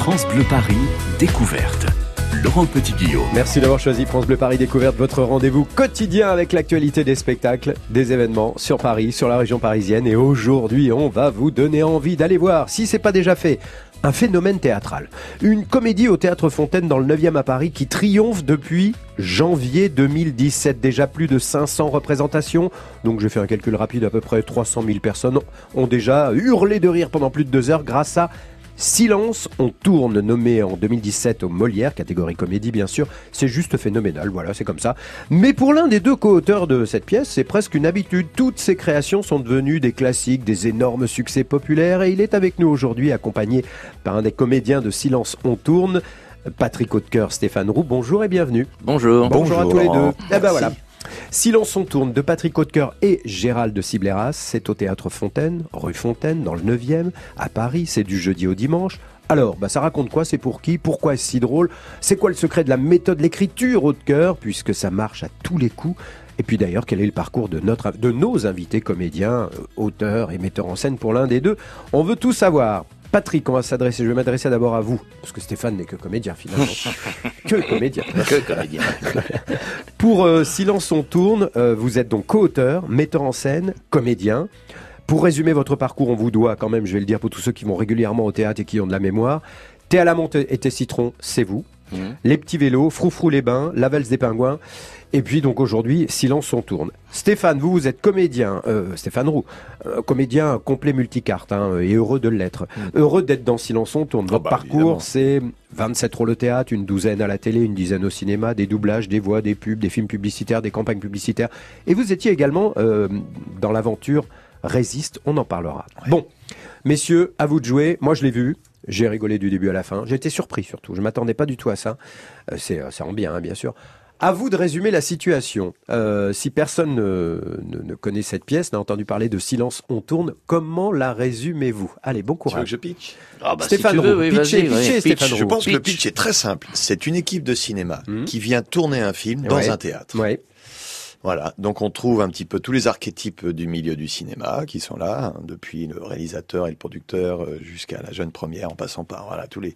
France Bleu Paris, découverte. Laurent Petit-Guillaume. Merci d'avoir choisi France Bleu Paris Découverte, votre rendez-vous quotidien avec l'actualité des spectacles, des événements sur Paris, sur la région parisienne. Et aujourd'hui, on va vous donner envie d'aller voir, si c'est pas déjà fait, un phénomène théâtral. Une comédie au Théâtre Fontaine dans le 9e à Paris qui triomphe depuis janvier 2017. Déjà plus de 500 représentations. Donc j'ai fait un calcul rapide, à peu près 300 000 personnes ont déjà hurlé de rire pendant plus de deux heures grâce à Silence, on tourne, nommé en 2017 au Molière, catégorie comédie bien sûr, c'est juste phénoménal, voilà, c'est comme ça. Mais pour l'un des deux co-auteurs de cette pièce, c'est presque une habitude. Toutes ses créations sont devenues des classiques, des énormes succès populaires, et il est avec nous aujourd'hui accompagné par un des comédiens de Silence, on tourne. Patrick Hautecoeur, Stéphane Roux, bonjour et bienvenue. Bonjour. Bonjour, à tous les deux. Eh ben voilà. Silence on tourne de Patrick Hautecoeur et Gérald de Cibleras, c'est au théâtre Fontaine, rue Fontaine, dans le 9e, à Paris, c'est du jeudi au dimanche. Alors, bah, ça raconte quoi C'est pour qui? Pourquoi est-ce si drôle? C'est quoi le secret de la méthode de l'écriture Hautecoeur, puisque ça marche à tous les coups. Et puis d'ailleurs, quel est le parcours de, notre, de nos invités comédiens, euh, auteurs et metteurs en scène pour l'un des deux? On veut tout savoir. Patrick, on va s'adresser. Je vais m'adresser d'abord à vous, parce que Stéphane n'est que comédien finalement. que comédien. Que comédien. Pour euh, Silence on tourne, euh, vous êtes donc co-auteur, metteur en scène, comédien. Pour résumer votre parcours, on vous doit quand même, je vais le dire pour tous ceux qui vont régulièrement au théâtre et qui ont de la mémoire. Thé à la menthe et thé citron, c'est vous. Mmh. Les petits vélos, Froufrou les bains, La valse des pingouins. Et puis donc aujourd'hui, Silence on tourne. Stéphane, vous, vous êtes comédien, euh, Stéphane Roux, euh, comédien complet multicarte, hein, et heureux de l'être. Heureux d'être dans Silence on tourne. Ah Votre bah, parcours, c'est 27 rôles au théâtre, une douzaine à la télé, une dizaine au cinéma, des doublages, des voix, des pubs, des films publicitaires, des campagnes publicitaires. Et vous étiez également euh, dans l'aventure Résiste, on en parlera. Bon, messieurs, à vous de jouer. Moi, je l'ai vu. J'ai rigolé du début à la fin. J'ai été surpris surtout. Je m'attendais pas du tout à ça. Euh, c'est, euh, ça rend bien, hein, bien sûr. À vous de résumer la situation. Euh, si personne ne, ne- ne connaît cette pièce, n'a entendu parler de Silence, on tourne, comment la résumez-vous? Allez, bon Tu veux que courage. je pitch Ah bah, Stéphane si tu veux, Roux, oui, pitchez, vas-y, pitchez, ouais. Stéphane Je Roux. pense que le Pitch. pitch est très simple. C'est une équipe de cinéma Mhm. qui vient tourner un film dans Ouais. un théâtre. Ouais. Voilà. Donc on trouve un petit peu tous les archétypes du milieu du cinéma qui sont là, hein, depuis le réalisateur et le producteur euh, jusqu'à la jeune première, en passant par voilà tous les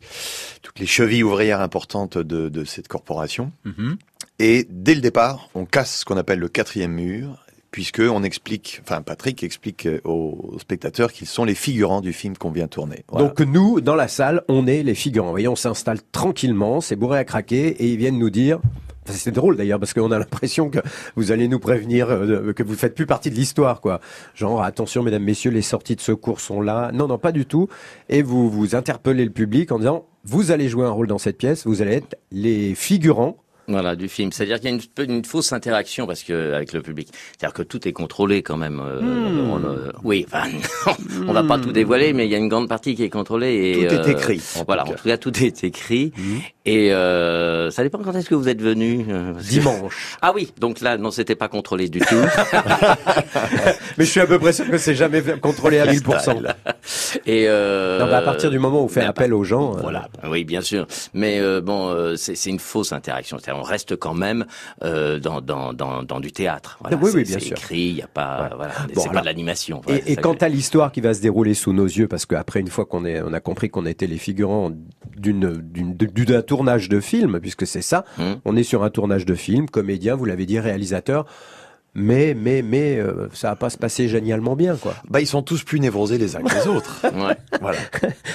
toutes les chevilles ouvrières importantes de, de cette corporation. Mhm. Et dès le départ, on casse ce qu'on appelle le quatrième mur. Puisque on explique, enfin Patrick explique euh, aux spectateurs qu'ils sont les figurants du film qu'on vient tourner. Voilà. Donc nous, dans la salle, on est les figurants. Voyez, on s'installe tranquillement, c'est bourré à craquer, et ils viennent nous dire... C'est drôle d'ailleurs parce qu'on a l'impression que vous allez nous prévenir euh, que vous faites plus partie de l'histoire, quoi. Genre attention, mesdames, messieurs, les sorties de secours sont là. Non, non, pas du tout. Et vous vous interpellez le public en disant vous allez jouer un rôle dans cette pièce, vous allez être les figurants. Voilà, du film. C'est-à-dire qu'il y a une, une fausse interaction parce que avec le public. C'est-à-dire que tout est contrôlé quand même. euh, Hmm. on, euh, oui, enfin, on va pas tout dévoiler, mais il y a une grande partie qui est contrôlée. Et, Tout est euh, écrit, en Voilà, en tout cas, tout est écrit. Mhm. Et euh, ça dépend quand est-ce que vous êtes venu. euh, que- Dimanche. Ah oui, donc là, non, c'était pas contrôlé du tout. Mais je suis à peu près sûr que c'est jamais contrôlé à 1000%. Et euh, Non, bah, à partir du moment où on fait appel aux gens, euh, Voilà, oui, bien sûr. Mais euh, bon, euh, c'est c'est une fausse interaction. On reste quand même dans, dans, dans, dans du théâtre. Voilà, Oui, oui, c'est- bien c'est sûr. écrit, il n'y a pas, voilà, Bon, c'est alors- pas de l'animation. voilà, Et, c'est et quant que- à l'histoire qui va se dérouler sous nos yeux, parce qu'après une fois qu'on on a compris qu'on était les figurants d'une, d'un tournage de film, puisque c'est ça, Hmm. on est sur un tournage de film, comédien, vous l'avez dit, réalisateur, mais, mais, mais, euh, ça va pas se passer génialement bien, quoi. Bah, ils sont tous plus névrosés les uns que les autres. Ouais, Voilà.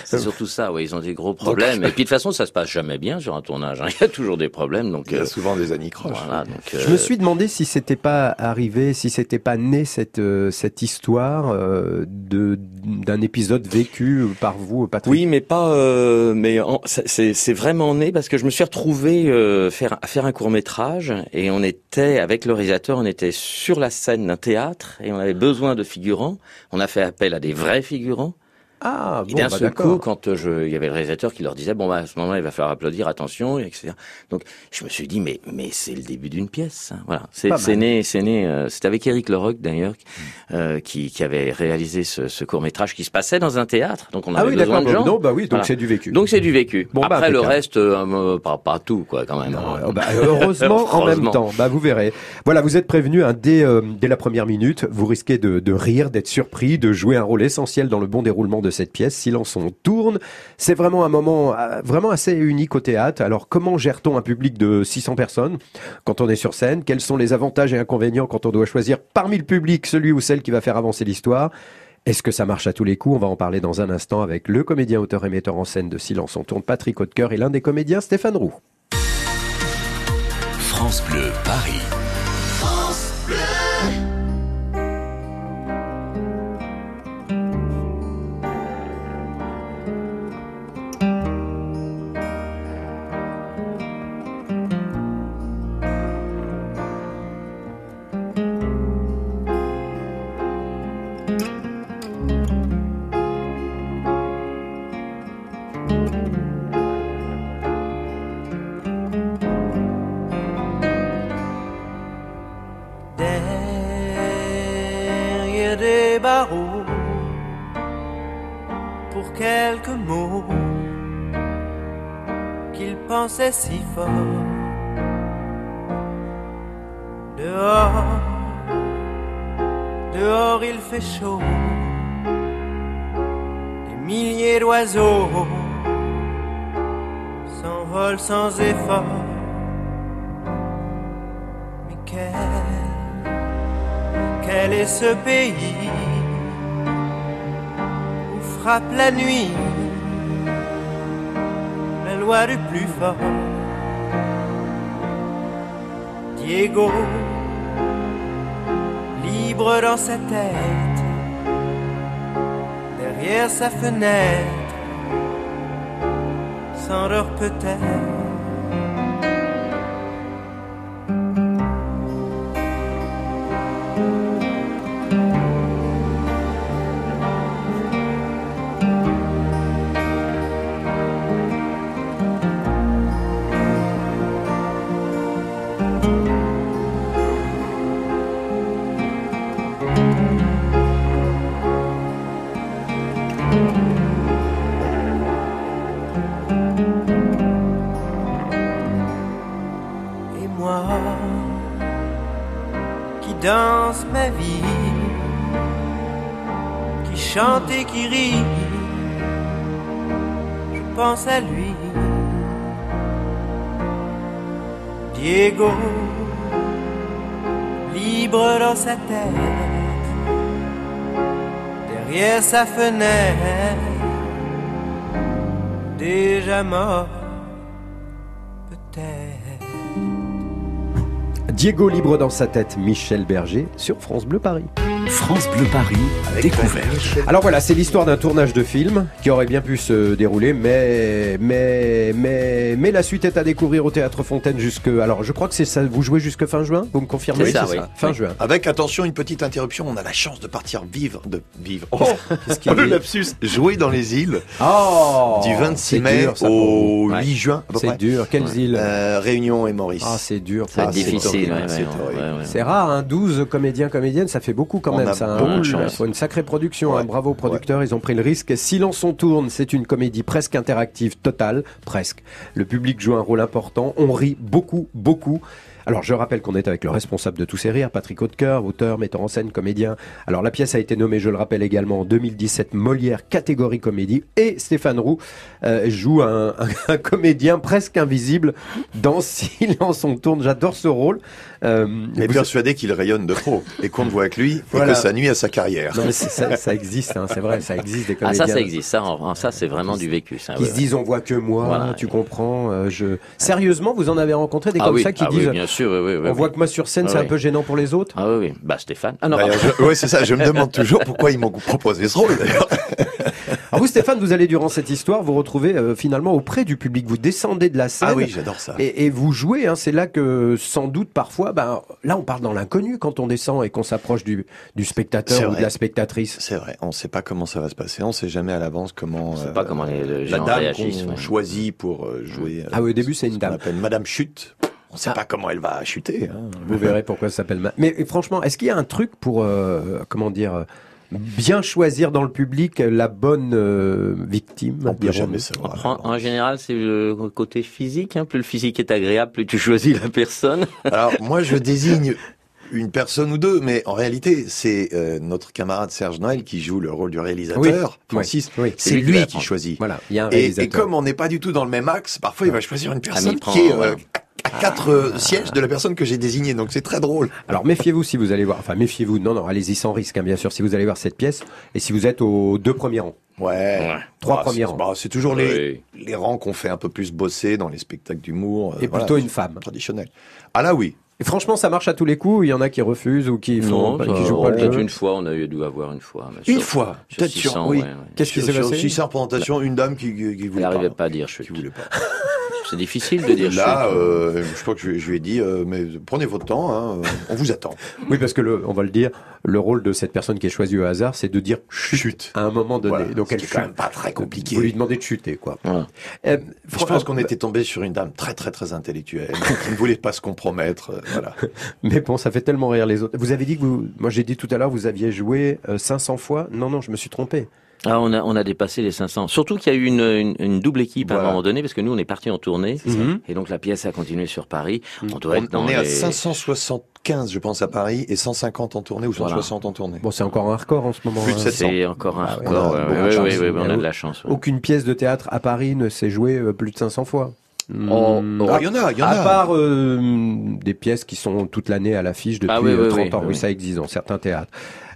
c'est surtout ça. Oui, ils ont des gros problèmes. Et puis de toute façon, ça se passe jamais bien sur un tournage. hein. Il y a toujours des problèmes. Donc Il y a euh, souvent des anicroches. voilà. Donc Je euh, me suis demandé si c'était pas arrivé, si c'était pas né cette, euh, cette histoire euh, de, d'un épisode vécu par vous, Patrick. Oui, mais pas. euh, mais en- c'est c'est vraiment né parce que je me suis retrouvé euh, faire faire un court métrage et on était avec le réalisateur, on était sur la scène d'un théâtre et on avait besoin de figurants. On a fait appel à des vrais figurants. Ah, Et bon, d'un bah, seul coup, quand euh, je, il y avait le réalisateur qui leur disait bon bah à ce moment-là il va falloir applaudir, attention, etc. Donc je me suis dit mais mais c'est le début d'une pièce. hein. Voilà, c'est né, c'est né. euh, c'est avec Eric Leroc d'ailleurs euh, qui qui avait réalisé ce, ce court métrage qui se passait dans un théâtre. Donc on Ah avait oui, besoin de gens. Non, bah oui, donc Voilà. c'est du vécu. Donc c'est du vécu. Bon, bah, Après le reste, euh, pas, pas tout quoi quand même. Non, oh, bah, heureusement, en même temps. Bah, vous verrez. Voilà, vous êtes prévenu hein, dès, euh, dès la première minute. Vous risquez de, de rire, d'être surpris, de jouer un rôle essentiel dans le bon déroulement de de cette pièce, Silence on tourne. C'est vraiment un moment euh, vraiment assez unique au théâtre. Alors comment gère-t-on un public de 600 personnes quand on est sur scène? Quels sont les avantages et inconvénients quand on doit choisir parmi le public celui ou celle qui va faire avancer l'histoire? Est-ce que ça marche à tous les coups? On va en parler dans un instant avec le comédien, auteur et metteur en scène de Silence on tourne, Patrick Hautecoeur, et l'un des comédiens, Stéphane Roux. France Bleu Paris. S'envolent sans effort. Mais quel quel est ce pays où frappe la nuit la loi du plus fort? Diego, libre dans sa tête, derrière sa fenêtre, s'endort peut-être. Qui rit, je pense à lui. Diego, libre dans sa tête, derrière sa fenêtre, déjà mort peut-être. Diego libre dans sa tête, Michel Berger sur France Bleu Paris. France Bleu Paris, découverte. Alors voilà, c'est l'histoire d'un tournage de film qui aurait bien pu se dérouler, mais mais mais mais la suite est à découvrir au théâtre Fontaine jusque. Alors je crois que c'est ça. Vous jouez jusque fin juin. Vous me confirmez? C'est ça, c'est oui. Fin Oui. juin. Avec attention, une petite interruption, on a la chance de partir vivre, de vivre. Oh, y a le lapsus, jouer dans les îles Oh du 26 c'est mai dur, ça, au Ouais. 8 juin. à peu C'est près. dur. Quelles îles? Euh, Réunion et Maurice. Ah, c'est dur. Ça Ah, c'est difficile. ouais, ouais, c'est ouais, ouais, ouais. Rare, hein, 12 comédiens, comédiennes, ça fait beaucoup quand même. Ça, hein. Il faut une sacrée production. Ouais. hein. Bravo aux producteurs, ils ont pris le risque. Silence on tourne, c'est une comédie presque interactive, totale, presque. Le public joue un rôle important. On rit beaucoup, beaucoup. Alors je rappelle qu'on est avec le responsable de tous ces rires, Patrick Hautecoeur, auteur, metteur en scène, comédien. Alors la pièce a été nommée, je le rappelle également, en 2017 Molière catégorie comédie et Stéphane Roux euh, joue un, un- un comédien presque invisible dans Silence on tourne. J'adore ce rôle. Euh, Mais vous- persuadé qu'il rayonne de trop et qu'on ne voit que lui Voilà. et que ça nuit à sa carrière. Non mais ça, ça existe, hein, c'est vrai, ça existe des Ah comédiens ça, ça existe. Ça, en- ça c'est vraiment du vécu. Ça, qui ouais, se ouais. disent on voit que moi, Voilà. tu comprends. euh, je sérieusement, vous en avez rencontré des Ah comme oui, ça qui ah oui, disent bien sûr, oui, oui, oui, on oui. voit que moi sur scène Ah c'est un oui. peu gênant pour les autres. Ah oui, oui. Bah Stéphane. Ah non, D'ailleurs, je- ouais, c'est ça. Je me demande toujours pourquoi ils m'ont proposé ce rôle. D'ailleurs. Alors vous Stéphane, vous allez durant cette histoire vous retrouver euh, finalement auprès du public. Vous descendez de la scène. Ah oui, j'adore ça. Et, et vous jouez, hein, c'est là que sans doute parfois, ben, là on parle dans l'inconnu quand on descend et qu'on s'approche du, du spectateur ou de la spectatrice. C'est vrai. On ne sait pas comment ça va se passer. On ne sait jamais à l'avance comment. On sait euh, pas comment les, les la gens dame réagissent. qu'on ouais. choisit pour euh, jouer. euh, Ah oui, au début c'est ce une dame. appelle Madame Chute. On ne sait Ah. pas comment elle va chuter. hein. Vous verrez pourquoi ça s'appelle. ma- Mais franchement, est-ce qu'il y a un truc pour, euh, comment dire, bien choisir dans le public la bonne euh, victime On peut jamais savoir. prend- en général, c'est le côté physique. hein. Plus le physique est agréable, plus tu choisis la personne. Alors moi, je désigne une personne ou deux, mais en réalité, c'est euh, notre camarade Serge Noël qui joue le rôle du réalisateur, Oui, Francis. oui, oui. C'est lui qui choisit. Voilà, il y a un Et, réalisateur. et comme on n'est pas du tout dans le même axe, parfois il va choisir une mais personne il prend- qui est euh, voilà. À quatre euh, sièges de la personne que j'ai désignée. Donc c'est très drôle. Alors méfiez-vous si vous allez voir, enfin méfiez-vous, non, non, allez-y sans risque, hein, bien sûr, si vous allez voir cette pièce, et si vous êtes aux deux premiers rangs. Ouais. Trois Bah, premiers rangs. bah, C'est toujours les, les rangs qu'on fait un peu plus bosser dans les spectacles d'humour. euh, Et voilà, plutôt une femme. Traditionnelle. Ah là oui. Et franchement, ça marche à tous les coups, il y en a qui refusent ou qui font, Non, pas- ça- qui jouent pas le peut-être jeu. une fois, on a eu dû avoir une fois. mais Une sur- fois. Sur Peut-être 600, sur- oui. ouais, ouais. Qu'est-ce qui s'est Sur passé 600 représentations, une dame qui, qui, qui Elle voulait n'arrivait pas. pas à dire Qui chute. voulait pas. C'est difficile de dire Là, chute. euh, je crois que je, je lui ai dit, euh, mais prenez votre temps, hein, euh, on vous attend. Oui, parce que le, on va le dire, le rôle de cette personne qui est choisie au hasard, c'est de dire chut, Chute. à un moment donné. Voilà. Donc elle est quand chute. même pas très compliqué. Vous lui demandez de chuter, quoi. Voilà. Euh, Je pense qu'on était tombé sur une dame très très très intellectuelle, qui ne voulait pas se compromettre. euh, voilà. Mais bon, ça fait tellement rire les autres. Vous avez dit que vous, moi j'ai dit tout à l'heure, vous aviez joué euh, 500 fois. Non, non, je me suis trompé. Ah, on a, on a dépassé les 500. Surtout qu'il y a eu une, une, une double équipe à Voilà. un moment donné, parce que nous, on est parti en tournée. Et donc, la pièce a continué sur Paris. On doit On, être dans on est à les- 575, je pense, à Paris, et 150 en tournée ou Voilà. 160 en tournée. Bon, c'est encore un record en ce moment. Plus de hein. 700. C'est encore un Ah ouais, record. on a ouais, ouais, chance. ouais, ouais, on a de la chance. ouais. Aucune pièce de théâtre à Paris ne s'est jouée euh, plus de 500 fois. Oh, Hmm. oh. Ah, il y en a, il y en à a. part euh, des pièces qui sont toute l'année à l'affiche depuis Ah oui, euh, oui, 30 oui, ans. Oui. ça existe dans certains théâtres.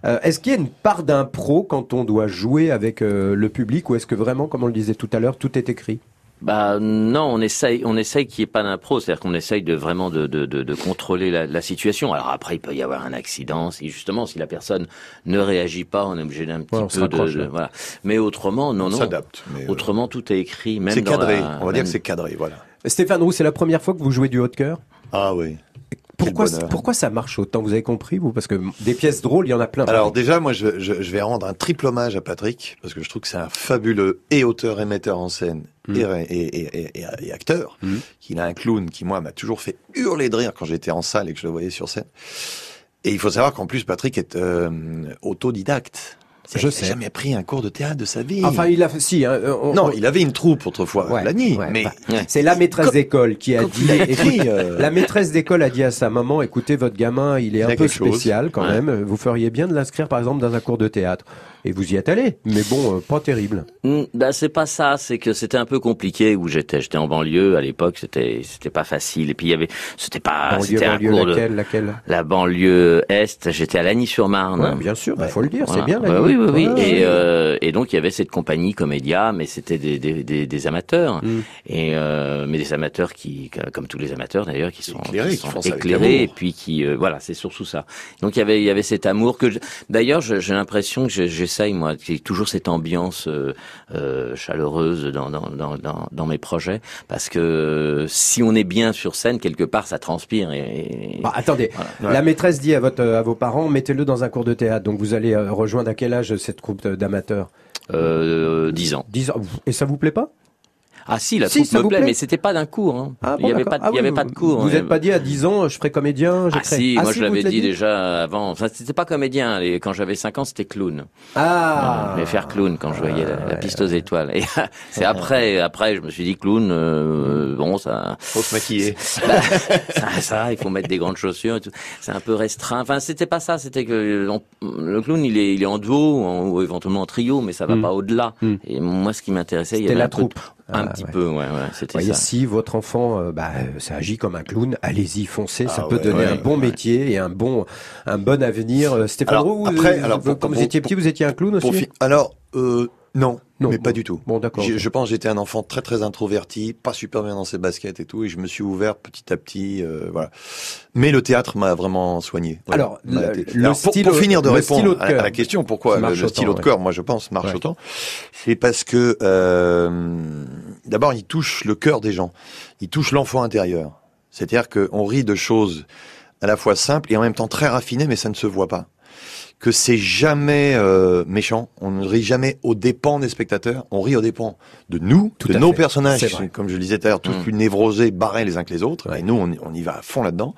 Euh, est-ce qu'il y a une part d'impro quand on doit jouer avec euh, le public ou est-ce que vraiment, comme on le disait tout à l'heure, tout est écrit? Bah non, on essaye, on essaye qu'il n'y ait pas d'impro, c'est-à-dire qu'on essaye de vraiment de, de, de, de contrôler la, la situation. Alors après, il peut y avoir un accident, si justement si la personne ne réagit pas, on est obligé d'un petit Ouais, peu de, voilà. Mais autrement, non, On non. s'adapte. euh, Autrement, tout est écrit, même c'est cadré. la- On va dire même- que c'est cadré, voilà. Stéphane Roux, c'est la première fois que vous jouez du haut de cœur? Ah oui. Pourquoi, pourquoi ça marche autant Vous avez compris, vous? Parce que des pièces drôles, il y en a plein. Alors déjà, moi, je, je, je vais rendre un triple hommage à Patrick parce que je trouve que c'est un fabuleux et auteur et metteur en scène Mm. et, et, et, et, acteur. Mm. Qu'il a un clown qui moi m'a toujours fait hurler de rire quand j'étais en salle et que je le voyais sur scène. Et il faut savoir qu'en plus Patrick est euh, autodidacte. Je Il n'a sais. jamais pris un cours de théâtre de sa vie. Enfin, il a fait. Si, hein, on- non, on- il avait une troupe autrefois, Ouais, Lani, ouais, mais bah, c'est la maîtresse d'école qui a dit. écoute, écrit, euh, La maîtresse d'école a dit à sa maman écoutez, votre gamin, il est Il un peu quelque chose. spécial quand Ouais. même. Vous feriez bien de l'inscrire, par exemple, dans un cours de théâtre. Et vous y êtes allé. Mais bon, euh, pas terrible. Hmm, Bah c'est pas ça, c'est que c'était un peu compliqué où j'étais. J'étais en banlieue à l'époque, c'était c'était pas facile. Et puis il y avait, c'était pas, banlieue, c'était un banlieue, cours de laquelle, laquelle? La banlieue est. J'étais à Lagny-sur-Marne. Ouais, Bien sûr, il faut le dire, c'est Voilà. bien. la Ouais, nuit. oui, oui, oui. Ouais, et, ouais. euh, et donc il y avait cette compagnie Comédia, mais c'était des, des, des, des amateurs, Mm. et euh, mais des amateurs qui, comme tous les amateurs d'ailleurs, qui sont Éclairés, qui qui sont avec éclairés, et puis qui, euh, voilà, c'est surtout ça. Donc il y avait, il y avait cet amour que, je- d'ailleurs, j'ai l'impression que je- j'essaye moi, ait toujours cette ambiance euh, euh, chaleureuse dans, dans, dans, dans, dans mes projets, parce que euh, si on est bien sur scène quelque part, ça transpire et, et- Bah, attendez, Voilà. la maîtresse dit à, votre, à vos parents mettez-le dans un cours de théâtre. Donc vous allez euh, rejoindre à quel âge cette troupe d'amateurs? Euh, 10 ans. 10 ans. Et ça vous plaît pas? Ah si, la Si, troupe me vous plaît, plaît mais c'était pas d'un cours. Hein. Ah, il bon, y avait d'accord. pas, Ah il y avait oui, pas de cours. Vous hein. n'êtes pas dit à 10 ans, je ferai comédien je Ah ferai- si, Ah, moi si, je l'avais dit déjà avant. Enfin, c'était pas comédien. Et quand j'avais 5 ans, c'était clown. Ah Mais faire clown quand je voyais la, la piste aux étoiles. Et c'est après, après, je me suis dit clown. euh, bon, ça, faut se maquiller. bah, ça, ça, il faut mettre des grandes chaussures. et tout. C'est un peu restreint. Enfin, c'était pas ça. C'était que on- le clown, il est, il est en duo en- ou éventuellement en trio, mais ça va Mm. pas au-delà. Mm. Et moi, ce qui m'intéressait, il y C'était avait la peu troupe. Un Ah, petit ouais. peu, ouais, ouais, c'était ça. si votre enfant, euh, bah, euh, ça agit comme un clown, allez-y, foncez, ça Ah peut ouais, donner un bon métier et un bon, un bon avenir. Euh, Stéphane Roux, après, euh, alors, vous- pour- quand vous pour- étiez petit, vous étiez un clown aussi fi- Alors, euh, non, Non, mais bon. pas du tout. Bon, d'accord. Ok. Je pense j'étais un enfant très très introverti, pas super bien dans ses baskets et tout, et je me suis ouvert petit à petit, euh, voilà. Mais le théâtre m'a vraiment soigné. Ouais, Alors, le- le Alors, pour, pour finir de répondre de à, à la question, pourquoi le, le autant, stylo de ouais. cœur, moi je pense, marche Ouais. autant, c'est parce que euh, d'abord il touche le cœur des gens, il touche l'enfant intérieur. C'est-à-dire qu'on rit de choses à la fois simples et en même temps très raffinées, mais ça ne se voit pas que c'est jamais euh, méchant. On ne rit jamais aux dépens des spectateurs. On rit aux dépens de nous, Tout de nos fait. personnages, comme je le disais tout à l'heure, tous Mm. plus névrosés, barrés les uns que les autres. Ouais. Et nous, on, y- on y va à fond là-dedans.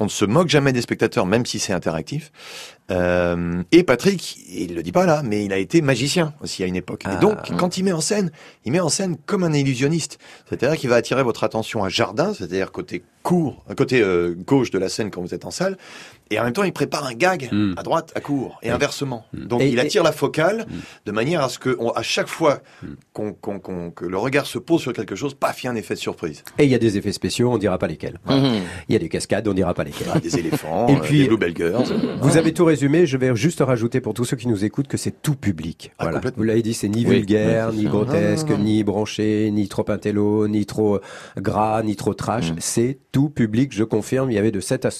On ne se moque jamais des spectateurs, même si c'est interactif. Euh, et Patrick, il le dit pas là, mais il a été magicien aussi à une époque. Ah. et donc, quand il met en scène, il met en scène comme un illusionniste. C'est-à-dire qu'il va attirer votre attention à jardin, c'est-à-dire côté court, côté euh, gauche de la scène quand vous êtes en salle, et en même temps, il prépare un gag Mm. à droite, à court, et inversement. Donc, Et- il et- attire la focale Mm. de manière à ce que, on- à chaque fois qu'on, qu'on- qu'on- que le regard se pose sur quelque chose, paf, il y a un effet de surprise. Et il y a des effets spéciaux, on dira pas lesquels. Mhm. Il y a des cascades, on dira pas lesquels. Ah, des éléphants, Et euh, puis- des bluebell girls. Vous avez tout résumé, je vais juste rajouter pour tous ceux qui nous écoutent que c'est tout public. Ah, voilà. Vous l'avez dit, c'est ni Oui, vulgaire, oui, ni grotesque, non. ni branché, ni trop intello, ni trop gras, ni trop trash. Mm. C'est tout public, je confirme. Il y avait de 7 à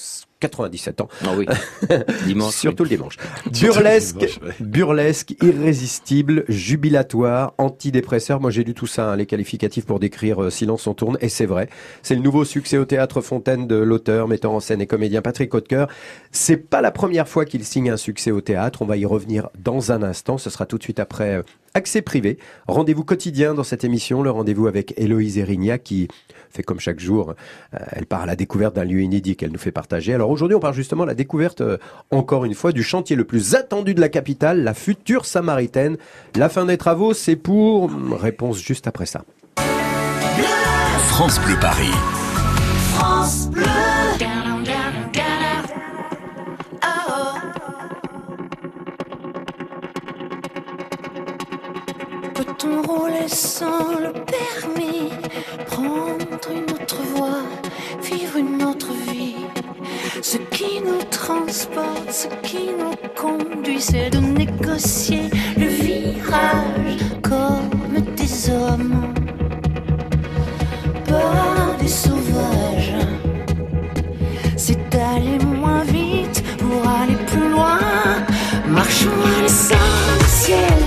97 ans. Ah oui. Dimanche. Surtout le dimanche. Burlesque, dimanche, ouais. burlesque, irrésistible, jubilatoire, antidépresseur. Moi, j'ai lu tout ça, hein, les qualificatifs pour décrire euh, Silence on tourne, et c'est vrai. C'est le nouveau succès au théâtre Fontaine de l'auteur, metteur en scène et comédien Patrick Hautecoeur. C'est pas la première fois qu'il signe un succès au théâtre. On va y revenir dans un instant. Ce sera tout de suite après euh, Accès privé. Rendez-vous quotidien dans cette émission, le rendez-vous avec Héloïse Erignac qui fait comme chaque jour. euh, elle part à la découverte d'un lieu inédit qu'elle nous fait partager. Alors aujourd'hui, on part justement à la découverte, euh, encore une fois, du chantier le plus attendu de la capitale, la future Samaritaine. La fin des travaux, c'est pour... hum, Réponse juste après ça. France Bleu Paris. Peut-on rouler sans le permis, prendre une autre voie, vivre une autre vie Ce qui nous transporte, ce qui nous conduit, c'est de négocier le virage comme des hommes, pas des sauvages. C'est d'aller moins vite pour aller plus loin. Marchons à l'essentiel.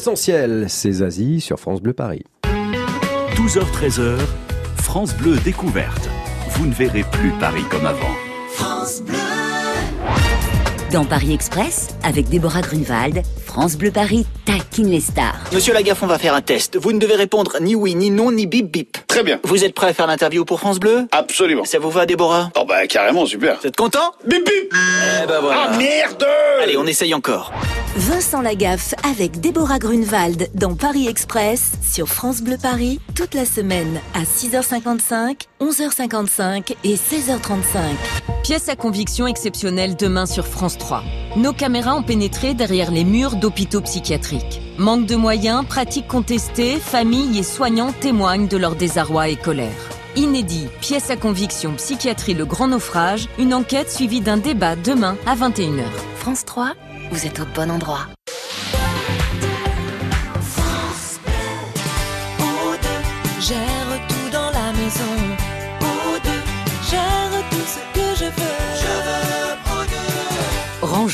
L'essentiel, c'est Zazie sur France Bleu Paris. 12h-13h, France Bleu découverte. Vous ne verrez plus Paris comme avant. Dans Paris Express, avec Déborah Grunewald, France Bleu Paris taquine les stars. Monsieur Lagaffe, on va faire un test. Vous ne devez répondre ni oui, ni non, ni bip bip. Très bien. Vous êtes prêt à faire l'interview pour France Bleu? Absolument. Ça vous va, Déborah? Oh bah carrément, super. Vous êtes content? Bip bip Eh ben voilà. Ah merde Allez, on essaye encore. Vincent Lagaffe avec Déborah Grunewald dans Paris Express sur France Bleu Paris toute la semaine à 6h55, 11h55 et 16h35. Pièce à conviction exceptionnelle demain sur France 3. Nos caméras ont pénétré derrière les murs d'hôpitaux psychiatriques. Manque de moyens, pratiques contestées, familles et soignants témoignent de leur désarroi et colère. Inédit, pièce à conviction psychiatrie Le Grand Naufrage, une enquête suivie d'un débat demain à 21h. France 3, vous êtes au bon endroit.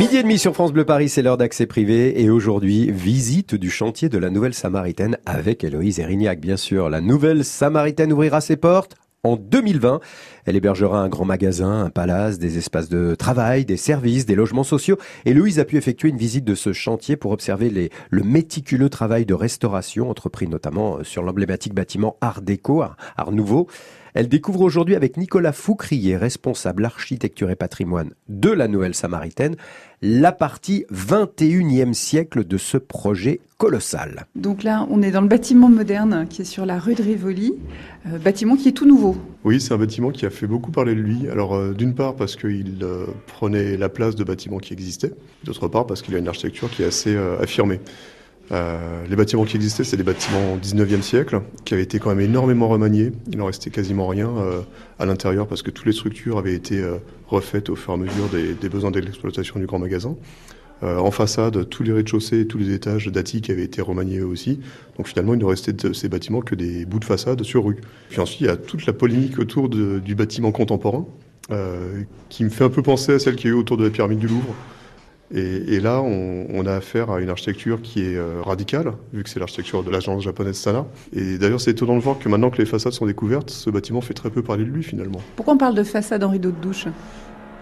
Midi et demi sur France Bleu Paris, c'est l'heure d'accès privé et aujourd'hui, visite du chantier de la Nouvelle Samaritaine avec Héloïse Erignac, bien sûr. La Nouvelle Samaritaine ouvrira ses portes en 2020. Elle hébergera un grand magasin, un palace, des espaces de travail, des services, des logements sociaux. Héloïse a pu effectuer une visite de ce chantier pour observer les, le méticuleux travail de restauration entrepris notamment sur l'emblématique bâtiment Art déco, Art nouveau. Elle découvre aujourd'hui avec Nicolas Foucrier, responsable architecture et patrimoine de la Nouvelle Samaritaine, la partie 21e siècle de ce projet colossal. Donc là, on est dans le bâtiment moderne qui est sur la rue de Rivoli, euh, bâtiment qui est tout nouveau. Oui, c'est un bâtiment qui a fait beaucoup parler de lui. Alors, euh, d'une part parce qu'il euh, prenait la place de bâtiments qui existaient, d'autre part parce qu'il a une architecture qui est assez euh, affirmée. Euh, les bâtiments qui existaient, c'est des bâtiments du 19e siècle, qui avaient été quand même énormément remaniés. Il en restait quasiment rien euh, à l'intérieur parce que toutes les structures avaient été euh, refaites au fur et à mesure des, des besoins de l'exploitation du grand magasin. Euh, en façade, tous les rez-de-chaussée tous les étages d'attic avaient été remaniés aussi. Donc finalement, il ne restait de ces bâtiments que des bouts de façade sur rue. Puis ensuite, il y a toute la polémique autour de- du bâtiment contemporain, euh, qui me fait un peu penser à celle qu'il y a eu autour de la pyramide du Louvre. Et, et là, on, on a affaire à une architecture qui est euh, radicale, vu que c'est l'architecture de l'agence japonaise Sana. Et d'ailleurs, c'est étonnant de voir que maintenant que les façades sont découvertes, ce bâtiment fait très peu parler de lui finalement. Pourquoi on parle de façade en rideau de douche?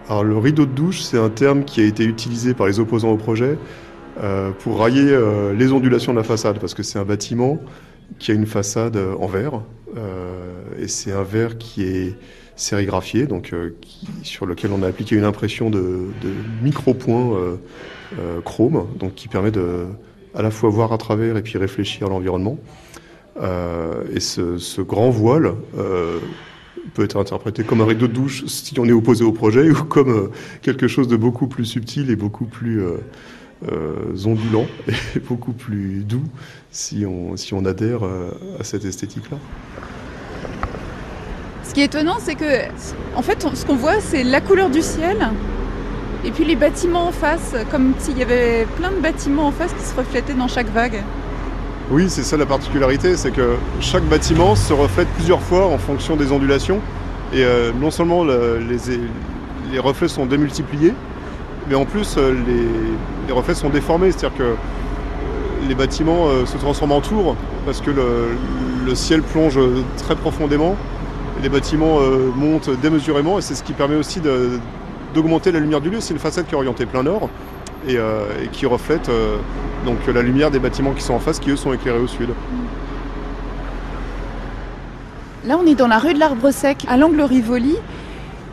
Alors le rideau de douche, c'est un terme qui a été utilisé par les opposants au projet euh, pour railler euh, les ondulations de la façade, parce que c'est un bâtiment qui a une façade euh, en verre, euh, et c'est un verre qui est sérigraphié, donc euh, qui- sur lequel on a appliqué une impression de, de micro-points euh, euh, chrome, donc qui permet de à la fois voir à travers et puis réfléchir l'environnement. Euh, et ce, ce grand voile euh, peut être interprété comme un rideau de douche si on est opposé au projet ou comme quelque chose de beaucoup plus subtil et beaucoup plus euh, ondulant et beaucoup plus doux si on, si on adhère à cette esthétique-là. Ce qui est étonnant, c'est que, en fait, ce qu'on voit, c'est la couleur du ciel et puis les bâtiments en face, comme s'il y avait plein de bâtiments en face qui se reflétaient dans chaque vague. Oui, c'est ça la particularité, c'est que chaque bâtiment se reflète plusieurs fois en fonction des ondulations. Et euh, non seulement le- les, les reflets sont démultipliés, mais en plus euh, les, les reflets sont déformés, c'est-à-dire que euh, les bâtiments euh, se transforment en tours parce que le, le ciel plonge très profondément. Les bâtiments euh, montent démesurément et c'est ce qui permet aussi d'augmenter la lumière du lieu. C'est une façade qui est orientée plein nord et, euh, et qui reflète euh, donc la lumière des bâtiments qui sont en face qui eux sont éclairés au sud. Là, on est dans la rue de l'Arbre Sec, à l'angle Rivoli.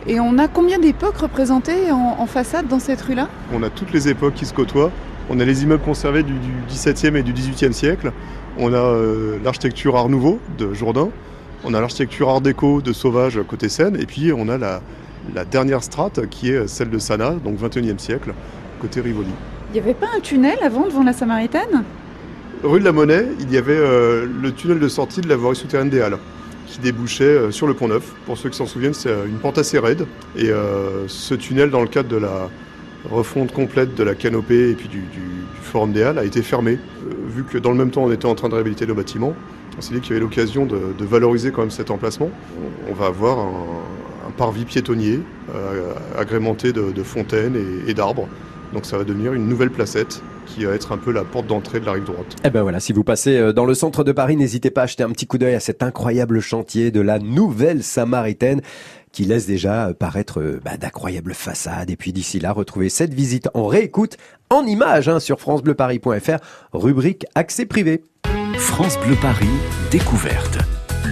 Et on a combien d'époques représentées en, en façade dans cette rue-là? On a toutes les époques qui se côtoient. On a les immeubles conservés du, du XVIIe et du XVIIIe siècle. On a euh, l'architecture Art Nouveau de Jourdain. On a l'architecture Art déco de Sauvage côté Seine. Et puis on a la, la dernière strate qui est celle de Sana, donc 21e siècle, côté Rivoli. Il n'y avait pas un tunnel avant devant la Samaritaine? Rue de la Monnaie, il y avait euh, le tunnel de sortie de la voirie souterraine des Halles qui débouchait euh, sur le Pont Neuf. Pour ceux qui s'en souviennent, c'est euh, une pente assez raide. Et euh, ce tunnel, dans le cadre de la, refonte complète de la canopée et puis du, du- du forum des Halles a été fermée. Euh, vu que dans le même temps on était en train de réhabiliter le bâtiment, on s'est dit qu'il y avait l'occasion de, de valoriser quand même cet emplacement. On, va avoir un, un parvis piétonnier euh, agrémenté de, de fontaines et, et d'arbres. Donc ça va devenir une nouvelle placette qui va être un peu la porte d'entrée de la rive droite. Eh ben voilà, si vous passez euh, dans le centre de Paris, n'hésitez pas à jeter un petit coup d'œil à cet incroyable chantier de la nouvelle Samaritaine qui laisse déjà euh, paraître euh, bah, d'incroyables façades. Et puis d'ici là, retrouvez cette visite en réécoute, en images, hein, sur francebleuparis.fr, rubrique accès privé. France Bleu Paris, découverte.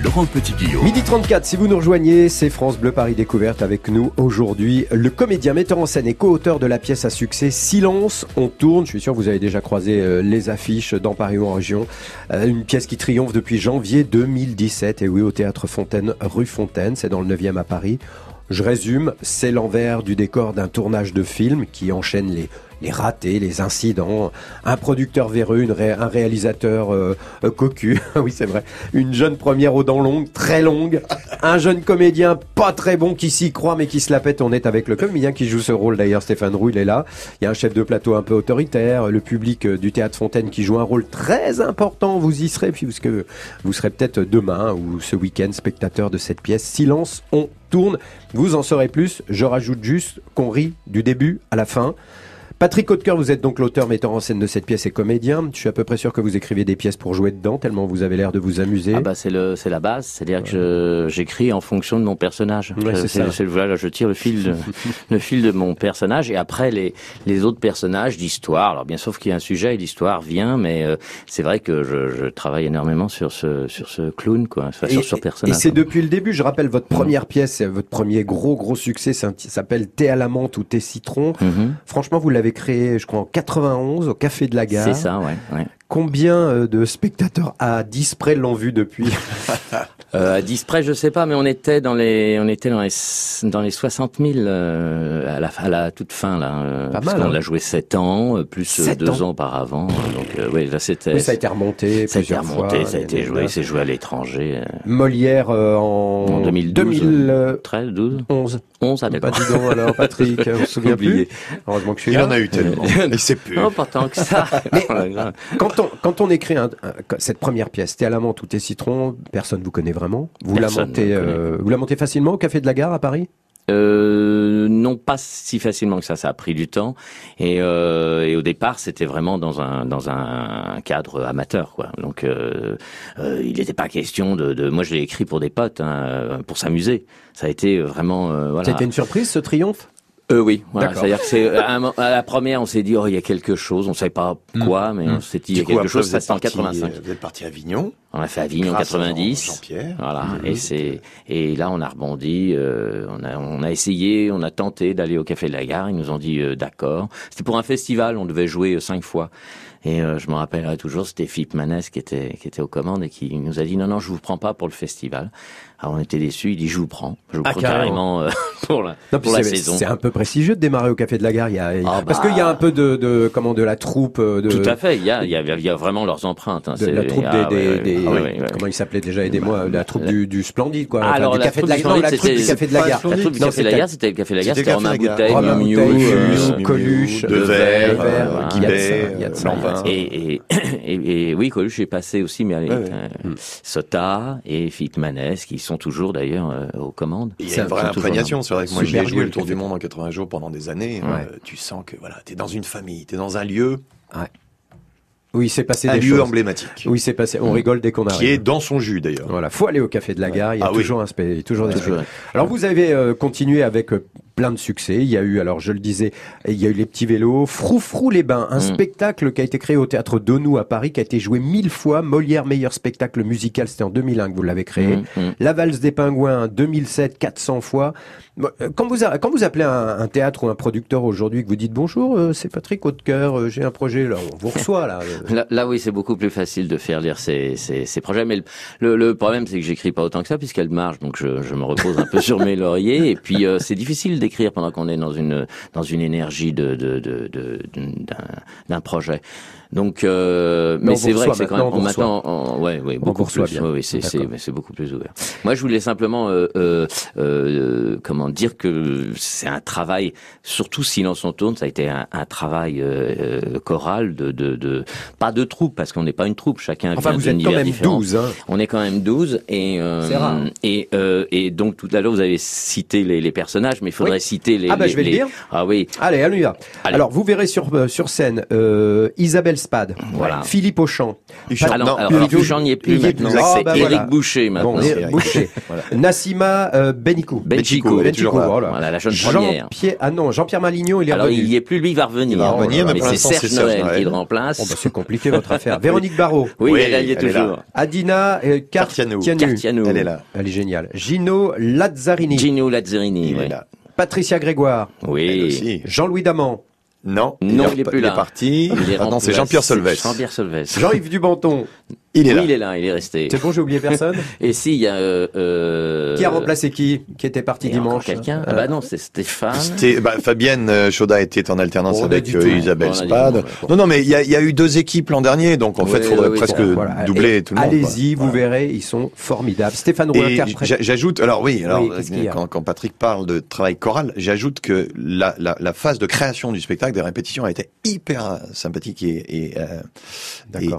Laurent Petit-Guillaume. Midi 34, si vous nous rejoignez, c'est France Bleu Paris Découverte avec nous aujourd'hui. Le comédien, metteur en scène et co-auteur de la pièce à succès Silence, on tourne. Je suis sûr que vous avez déjà croisé euh, les affiches dans Paris ou en région. Euh, une pièce qui triomphe depuis janvier 2017. Et oui, au théâtre Fontaine, rue Fontaine, c'est dans le 9e à Paris. Je résume, c'est l'envers du décor d'un tournage de film qui enchaîne les, les ratés, les incidents, un producteur véreux, une ré- un réalisateur euh, cocu, oui c'est vrai, une jeune première aux dents longues, très longue, un jeune comédien pas très bon qui s'y croit mais qui se la pète, on est avec le comédien qui joue ce rôle. D'ailleurs, Stéphane Roux, il est là, il y a un chef de plateau un peu autoritaire, le public euh, du théâtre Fontaine qui joue un rôle très important, vous y serez, puisque vous serez peut-être demain ou ce week-end spectateur de cette pièce, Silence, on tourne, vous en saurez plus, je rajoute juste qu'on rit du début à la fin, Patrick Hautecoeur, vous êtes donc l'auteur, metteur en scène de cette pièce et comédien. Je suis à peu près sûr que vous écrivez des pièces pour jouer dedans, tellement vous avez l'air de vous amuser. Ah bah c'est le c'est la base, c'est-à-dire que je- j'écris en fonction de mon personnage. Ouais, Je- c'est ça. voilà, je tire le fil de, le fil de mon personnage et après les les autres personnages d'histoire. Alors bien sauf qu'il y a un sujet et l'histoire vient, mais euh, c'est vrai que je, je travaille énormément sur ce sur ce clown quoi, enfin, sur ce Et personnage. c'est depuis le début, je rappelle, votre première pièce, c'est votre premier gros gros succès, s'appelle Thé à la menthe ou Thé citron. Mhm. Franchement, vous l'avez créé, je crois, en 91 au Café de la Gare. C'est ça, ouais. ouais. Combien euh, de spectateurs à 10 près l'ont vu depuis? Euh, à 10 près, je sais pas, mais on était dans les, on était dans les, dans les 60 000 euh, à, la, à la toute fin là. euh, Pas parce mal, qu'on hein. a joué 7 ans, euh, plus euh, Sept deux ans. auparavant. euh, Donc euh, oui, là c'était. Oui, ça a été remonté Ça a été remonté, fois, ça a été joué, c'est joué à l'étranger. euh, Molière euh, en, En 2012, 2013, 12 11. 11, ah Pas dis donc alors, Patrick, on se souvient Oublié. plus. Heureusement que je suis Il là. en a eu tellement. Et c'est plus. Non, pas tant que ça. Mais-. Quand on, quand on écrit un- un- cette première pièce, T'es à la menthe ou T'es citron, personne vous connaît vraiment. Vous la montez, euh, vous la montez facilement au Café de la Gare à Paris? Euh, non, pas si facilement que ça. Ça a pris du temps. Et, euh, et au départ, c'était vraiment dans un dans un cadre amateur, quoi. Donc, euh, euh, il n'était pas question de, de. Moi, je l'ai écrit pour des potes, hein, pour s'amuser. Ça a été vraiment. euh, voilà. Été une surprise ce triomphe? Euh, oui, voilà. D'accord. C'est-à-dire que c'est à, mo- à la première, on s'est dit oh il y a quelque chose, on savait pas quoi, mais on s'est dit il y a coup, quelque après, chose. Ça en parti, 85. euh, Vous êtes parti à Avignon. On a fait Avignon en Grâce à Jean- 90. Jean-Pierre. Voilà. Mhm. Et c'est et là on a rebondi. euh, on a on a essayé, on a tenté d'aller au Café de la Gare. Ils nous ont dit euh, d'accord. C'était pour un festival. On devait jouer euh, cinq fois. Et euh, je me rappellerai toujours, c'était Philippe Manès qui était qui était aux commandes et qui nous a dit non non je vous prends pas pour le festival. Alors on était déçus. Il dit je vous prends, je vous Ah, prends carrément. carrément euh, pour la Non, pour la saison. C'est un peu prestigieux de démarrer au Café de la Gare. Il y a, Ah, parce bah. qu'il y a un peu de, de comment de la troupe euh, de. Tout à fait. Il y a il y a, il y a vraiment leurs empreintes. hein. de la troupe ah, des, ouais, des, ouais, des- ah, ouais, comment il s'appelait déjà aidez-moi la troupe du, du Splendide quoi Ah, Enfin, alors du la café de troupe la Splendide, troupe du café de la gare La troupe du Café de la c'était- Gare, c'était le Café de la Gare, C'était Romain Gare. Bouteille, Romain euh, Coluche, de de Verre, Verre, voilà. il y a de ça, Guibet, il y a de ça, Lanvin. il y a de ça. Et, et, et, oui, Coluche est passé aussi, mais avec Ouais, ouais. euh, Sota et Philippe Manès, qui sont toujours d'ailleurs euh, aux commandes. Il y C'est a une vraie imprégnation. C'est vrai que moi, j'ai joué le tour du monde en 80 jours pendant des années. Ouais. Euh, tu sens que voilà, t'es dans une famille, t'es dans un lieu, Oui, c'est passé un des lieu choses. emblématique, Oui, c'est passé. On rigole dès qu'on arrive. qui est dans son jus d'ailleurs. Voilà, faut aller au café de la gare. Il y a Ah oui. toujours un spé- toujours des Toujours. Alors vous avez euh, continué avec euh, plein de succès. Il y a eu, alors je le disais, il y a eu les petits vélos, Froufrou les bains, un Mm. spectacle qui a été créé au théâtre Donou à Paris, qui a été joué mille fois. Molière meilleur spectacle musical, c'était en 2001 que vous l'avez créé. Mmh, mmh. La valse des pingouins, 2007, 400 fois. Euh, Quand vous, a- quand vous appelez un, un théâtre ou un producteur aujourd'hui, que vous dites bonjour, euh, c'est Patrick Hautecoeur, euh, j'ai un projet, là, on vous reçoit là. euh. Là, là, oui, c'est beaucoup plus facile de faire lire ces, ces, ces projets. Mais le, le, le problème, c'est que j'écris pas autant que ça, puisqu'elle marche. Donc, je, je me repose un peu sur mes lauriers. Et puis, euh, c'est difficile d'écrire pendant qu'on est dans une dans une énergie de de de de- d'un d'un projet. Donc, euh, Mais mais on c'est vrai que c'est quand même on maintenant, en- ouais, ouais, On beaucoup reçoit plus. ouais, c'est c'est c'est beaucoup plus ouvert. Moi, je voulais simplement, euh, euh, euh, comment dire que c'est un travail, surtout Silence on tourne, ça a été un, un travail euh, euh, choral de, de, de, pas de troupe parce qu'on n'est pas une troupe, chacun Enfin, vient vous êtes quand d'univers même différents. 12, hein. On est quand même 12 et rare. et et donc tout à l'heure vous avez cité les, les personnages, mais il faudrait Oui. citer les. Ah bah, les- je vais le les- dire. Ah oui. Allez, on y va. Allez. Alors, vous verrez sur, sur scène Isabelle Spade, Voilà. Philippe Auchan, Alors, non, alors, Philippe Auchan n'y est plus maintenant. Ah, c'est bah, Éric voilà. Boucher maintenant. Bon, Boucher, Nassima euh, oh là. Voilà, la jeune première. Jean-Pierre, ah non, Jean-Pierre Malignon, il est Alors revenu. il y est plus, lui il va revenir. Il va revenir, mais c'est Serge Noël qui le remplace. Bon, bah, c'est compliqué votre affaire. Véronique Barrault. Oui, Oui, elle, y est toujours. Adina euh, Car- Cartianou. Cartianou. Elle est là. Elle est géniale. Gino Lazzarini. Gino Lazzarini. Oui. Patricia Grégoire. Oui. Jean-Louis Daman. Non, Non, est il est plus là. parti. Il est Maintenant, c'est Jean-Pierre Solves. Jean-Pierre Solves. Jean-Yves Dubanton. Il est oui, là. il est là, il est resté. C'est bon, j'ai oublié personne. Et si, il y a... Euh, euh, Qui a remplacé qui Qui était parti dimanche quelqu'un Ah Euh, bah non, c'est Stéphane. C'était- bah, Fabienne euh, Chauda était en alternance a avec euh. Isabelle Spade. bon. Non, non, mais il y y a eu deux équipes l'an dernier, donc en Oui, fait, il faudrait oui, presque bon, Voilà. doubler Et tout le monde. Allez-y, vous verrez, ils sont formidables. Stéphane j'a- j'ajoute, alors oui, alors a quand, quand Patrick parle de travail choral, j'ajoute que la, la, la phase de création du spectacle, des répétitions, a été hyper sympathique et, et, euh,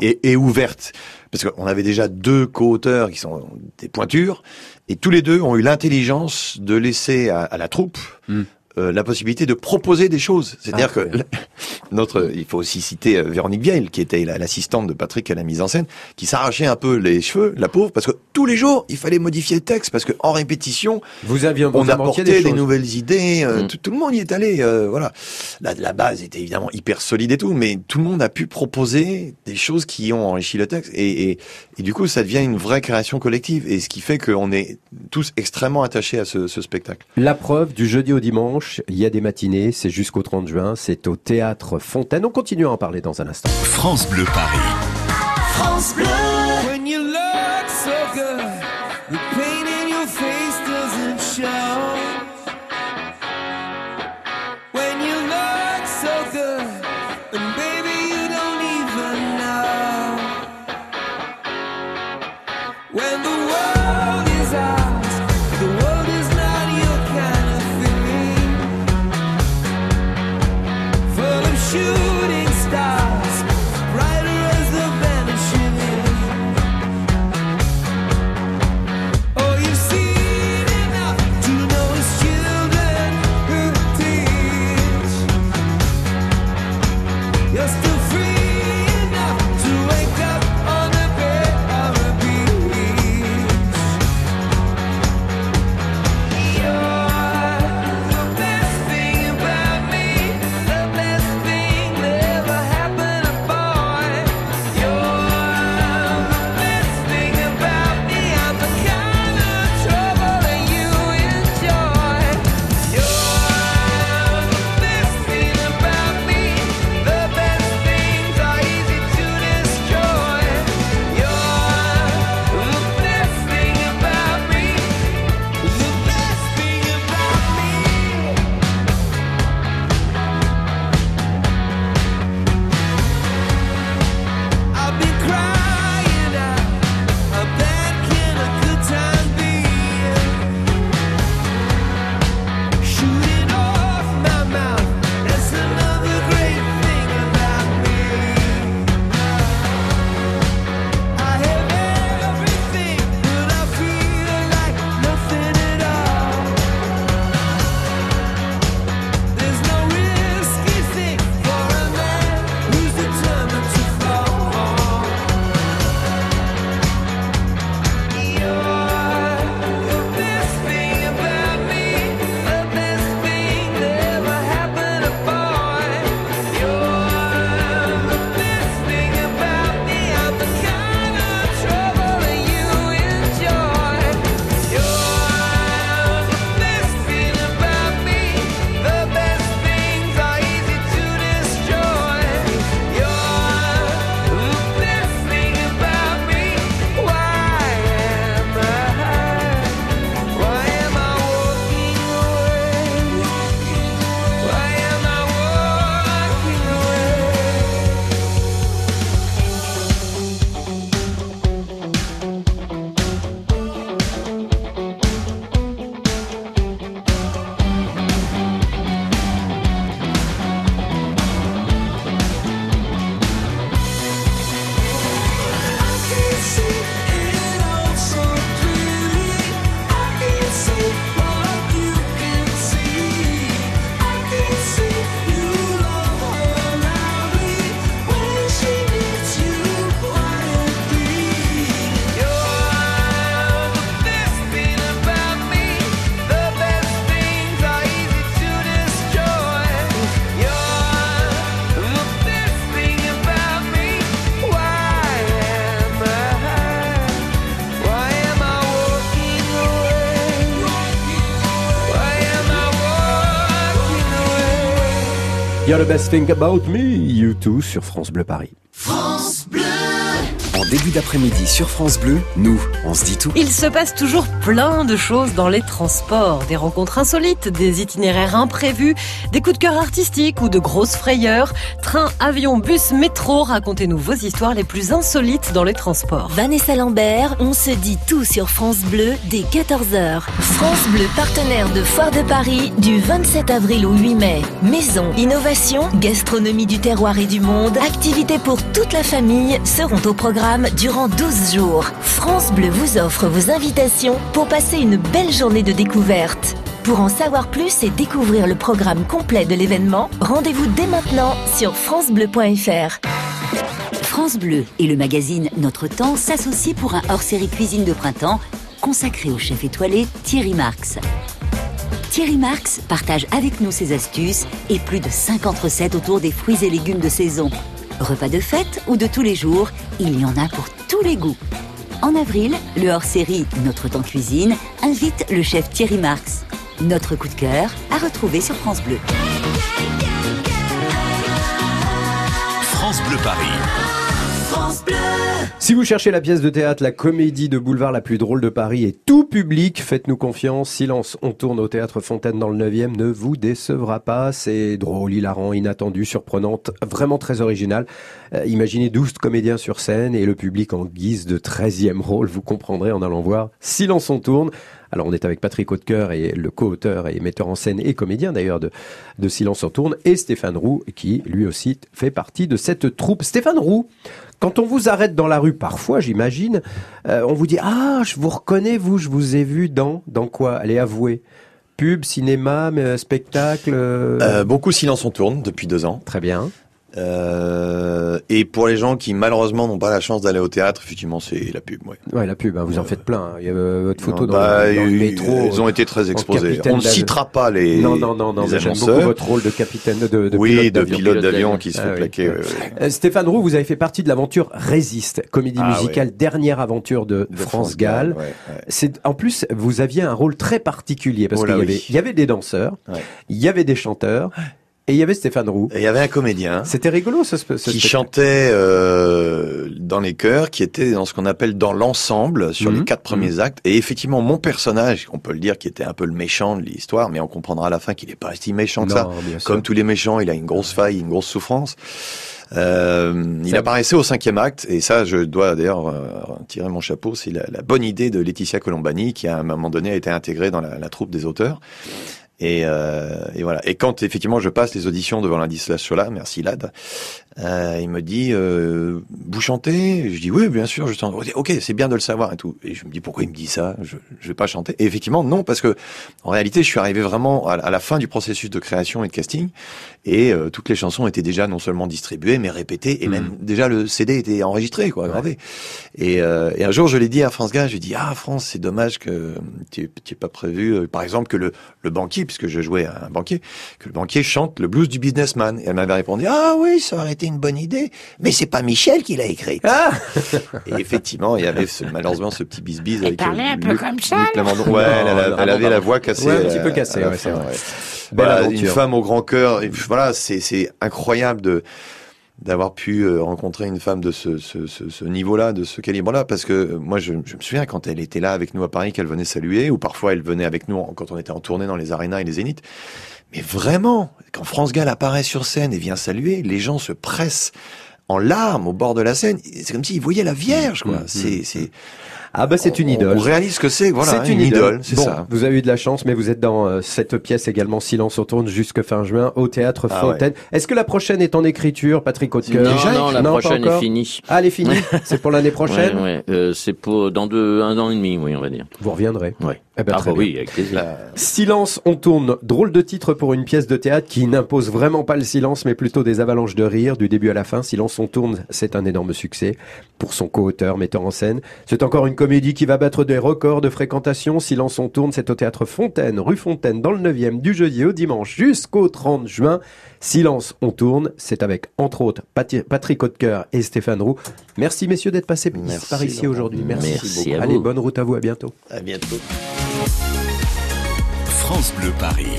et- et ouverte. Parce qu'on avait déjà deux co-auteurs qui sont des pointures, et tous les deux ont eu l'intelligence de laisser à, à la troupe Hmm. Euh, la possibilité de proposer des choses. C'est-à-dire Ah, que bien. notre, il faut aussi citer euh, Véronique Vieille, qui était la- l'assistante de Patrick à la mise en scène, qui s'arrachait un peu les cheveux, la pauvre, parce que tous les jours, il fallait modifier le texte, parce que en répétition, Vous aviez on apportait des, des, nouvelles idées, euh, Mm. tout, tout le monde y est allé, euh, voilà. La, la base était évidemment hyper solide et tout, mais tout le monde a pu proposer des choses qui ont enrichi le texte, et, et, et du coup, ça devient une vraie création collective, et ce qui fait qu'on est tous extrêmement attachés à ce, ce spectacle. La preuve du jeudi au dimanche, il y a des matinées, c'est jusqu'au 30 juin, c'est au théâtre Fontaine. On continue à en parler dans un instant. France Bleu Paris. France Bleu. You're the best thing about me, you too, sur France Bleu Paris. En début d'après-midi sur France Bleu, nous, on se dit tout. Il se passe toujours plein de choses dans les transports. Des rencontres insolites, des itinéraires imprévus, des coups de cœur artistiques ou de grosses frayeurs. Train, avion, bus, métro, racontez-nous vos histoires les plus insolites dans les transports. Vanessa Lambert, on se dit tout sur France Bleu dès 14h. France Bleu, partenaire de Foire de Paris du 27 avril au 8 mai. Maison, innovation, gastronomie du terroir et du monde, activités pour toute la famille seront au programme durant 12 jours. France Bleu vous offre vos invitations pour passer une belle journée de découverte. Pour en savoir plus et découvrir le programme complet de l'événement, rendez-vous dès maintenant sur francebleu.fr. France Bleu et le magazine Notre Temps s'associent pour un hors-série cuisine de printemps consacré au chef étoilé Thierry Marx. Thierry Marx partage avec nous ses astuces et plus de 50 recettes autour des fruits et légumes de saison. Repas de fête ou de tous les jours, il y en a pour tous les goûts. En avril, le hors-série Notre Temps Cuisine invite le chef Thierry Marx. Notre coup de cœur à retrouver sur France Bleu. France Bleu Paris. France Bleu. Si vous cherchez la pièce de théâtre, la comédie de boulevard la plus drôle de Paris et tout public, faites-nous confiance. Silence, on tourne au théâtre Fontaine dans le 9e, ne vous décevra pas. C'est drôle, hilarant, inattendu, surprenante, vraiment très original. Euh, imaginez 12 comédiens sur scène et le public en guise de 13e rôle. Vous comprendrez en allant voir Silence, on tourne. Alors on est avec Patrick Hautecoeur et le co-auteur et metteur en scène et comédien d'ailleurs de, de Silence on tourne et Stéphane Roux qui lui aussi fait partie de cette troupe. Stéphane Roux, quand on vous arrête dans la rue, parfois j'imagine, euh, on vous dit ah je vous reconnais vous, je vous ai vu dans dans quoi? Allez avouer. Pub, cinéma, mais, euh, spectacle. euh, Euh, beaucoup Silence on tourne depuis deux ans. Très bien. Euh, et pour les gens qui malheureusement n'ont pas la chance d'aller au théâtre, effectivement c'est la pub. Ouais. Ouais, la pub, hein, vous en faites plein. hein. Il y a euh, votre photo Non, dans, bah, le- dans le métro. Ils ont été très exposés. On ne citera pas les, Non, non, non, non, j'aime beaucoup votre rôle de capitaine de, de oui, pilote d'avion qui se Ah fait oui. plaquer. ouais, ouais. Euh, Stéphane Roux, vous avez fait partie de l'aventure Résiste, comédie Ah musicale, dernière aventure de, De France France Gall. Ouais, ouais. C'est en plus vous aviez un rôle très particulier parce Oh qu'il y oui. y avait des danseurs, Ouais. il y avait des chanteurs et il y avait Stéphane Roux. Et il y avait un comédien C'était rigolo ce, ce qui spectacle. chantait euh, dans les chœurs, qui était dans ce qu'on appelle dans l'ensemble sur Mhm. les quatre premiers actes. Et effectivement, mon personnage, on peut le dire, qui était un peu le méchant de l'histoire, mais on comprendra à la fin qu'il n'est pas si méchant que ça. Non, sûr. Comme tous les méchants, il a une grosse faille, une grosse souffrance. Euh, il Ça- apparaissait au cinquième acte, et ça, je dois d'ailleurs euh, tirer mon chapeau, c'est la, la bonne idée de Laetitia Colombani, qui à un moment donné a été intégrée dans la, la troupe des auteurs. Et, euh, et voilà. Et quand effectivement je passe les auditions devant l'indice Chola, merci Lad, euh, il me dit euh, vous chantez? Je dis oui, bien sûr, je chante. Ok, c'est bien de le savoir et tout. Et je me dis pourquoi il me dit ça? Je je vais pas chanter. Et effectivement non, parce que en réalité je suis arrivé vraiment à, la fin du processus de création et de casting, et euh, toutes les chansons étaient déjà non seulement distribuées mais répétées, et même déjà le CD était enregistré, quoi, gravé. Et, euh, et un jour je l'ai dit à France Gall, je lui ai dit ah France c'est dommage que tu n'aies pas prévu, euh, par exemple que le le banquier, puisque je jouais à un banquier, que le banquier chante le blues du businessman. Et elle m'avait répondu ah oui ça aurait été une bonne idée, mais c'est pas Michel qui l'a écrite. Ah et effectivement il y avait ce, malheureusement ce petit bisbise avec parlait euh, un peu Luc- comme ça. Ouais, elle, elle a- Non, elle non, avait non. la voix cassée. Ouais, un petit la- peu cassée, ouais, fin, Voilà, aventure. une femme au grand cœur. Et voilà, c'est c'est incroyable de d'avoir pu euh, rencontrer une femme de ce, ce, ce, ce niveau-là, de ce calibre-là, parce que euh, moi, je, je me souviens quand elle était là avec nous à Paris, qu'elle venait saluer, ou parfois elle venait avec nous en- quand on était en tournée dans les arénas et les zéniths. Mais vraiment, quand France Gall apparaît sur scène et vient saluer, les gens se pressent en larmes au bord de la scène. C'est comme s'ils voyaient la Vierge, quoi. C'est, c'est, Ah bah c'est une idole. On réalise ce que c'est, voilà, c'est une, idole, c'est Bon, ça. Vous avez eu de la chance, mais vous êtes dans euh, cette pièce également, Silence on tourne jusque fin juin au théâtre Ah Fontaine. Est-ce que la prochaine est en écriture, Patrick Hautecoeur Non, non, la pas prochaine est finie. Ah, elle est finie C'est pour l'année prochaine? Ouais, ouais. Euh, c'est pour dans deux, un an et demi, oui, on va dire. Vous reviendrez. Ouais. Eh ben, ah très bah oui, avec plaisir. Silence, on tourne. Drôle de titre pour une pièce de théâtre qui n'impose vraiment pas le silence, mais plutôt des avalanches de rire du début à la fin. Silence, on tourne, c'est un énorme succès pour son co-auteur, metteur en scène. C'est encore une comédie qui va battre des records de fréquentation. Silence, on tourne, c'est au théâtre Fontaine, rue Fontaine, dans le 9e, du jeudi au dimanche jusqu'au 30 juin. Silence, on tourne, c'est avec, entre autres, Patrick Hautecoeur et Stéphane Roux. Merci, messieurs, d'être passés Merci, par ici aujourd'hui. Merci, Merci beaucoup. à Allez, vous. bonne route à vous, à bientôt. À bientôt. France Bleu Paris.